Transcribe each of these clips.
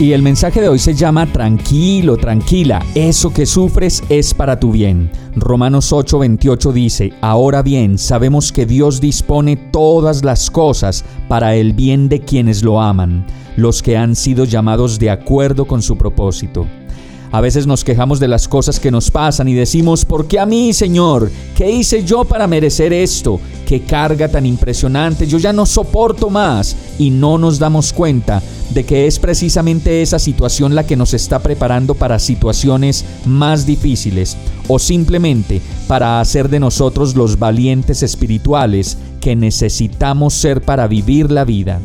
Y el mensaje de hoy se llama Tranquilo, tranquila, eso que sufres es para tu bien. Romanos 8:28 dice, Ahora bien, sabemos que Dios dispone todas las cosas para el bien de quienes lo aman, los que han sido llamados de acuerdo con su propósito. A veces nos quejamos de las cosas que nos pasan y decimos, ¿por qué a mí, Señor? ¿Qué hice yo para merecer esto? ¿Qué carga tan impresionante? Yo ya no soporto más. Y no nos damos cuenta de que es precisamente esa situación la que nos está preparando para situaciones más difíciles o simplemente para hacer de nosotros los valientes espirituales que necesitamos ser para vivir la vida.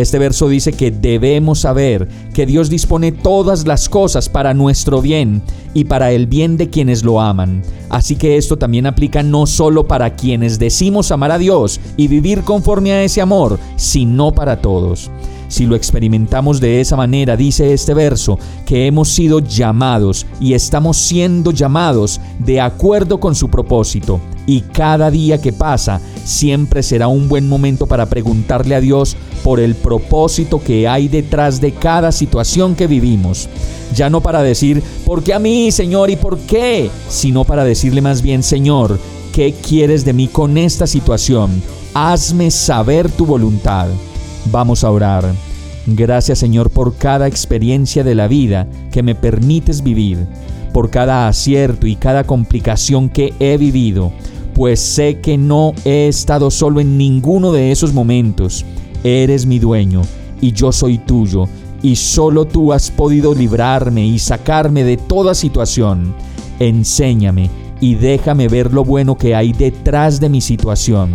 Este verso dice que debemos saber que Dios dispone todas las cosas para nuestro bien y para el bien de quienes lo aman. Así que esto también aplica no solo para quienes decimos amar a Dios y vivir conforme a ese amor, sino para todos. Si lo experimentamos de esa manera, dice este verso, que hemos sido llamados y estamos siendo llamados de acuerdo con su propósito. Y cada día que pasa siempre será un buen momento para preguntarle a Dios por el propósito que hay detrás de cada situación que vivimos. Ya no para decir, ¿por qué a mí, Señor? ¿Y por qué? Sino para decirle más bien, Señor, ¿qué quieres de mí con esta situación? Hazme saber tu voluntad. Vamos a orar. Gracias Señor por cada experiencia de la vida que me permites vivir, por cada acierto y cada complicación que he vivido, pues sé que no he estado solo en ninguno de esos momentos. Eres mi dueño y yo soy tuyo, y solo tú has podido librarme y sacarme de toda situación. Enséñame y déjame ver lo bueno que hay detrás de mi situación.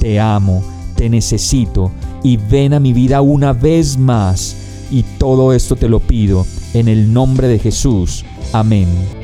Te amo, te necesito y ven a mi vida una vez más. Y todo esto te lo pido en el nombre de Jesús. Amén.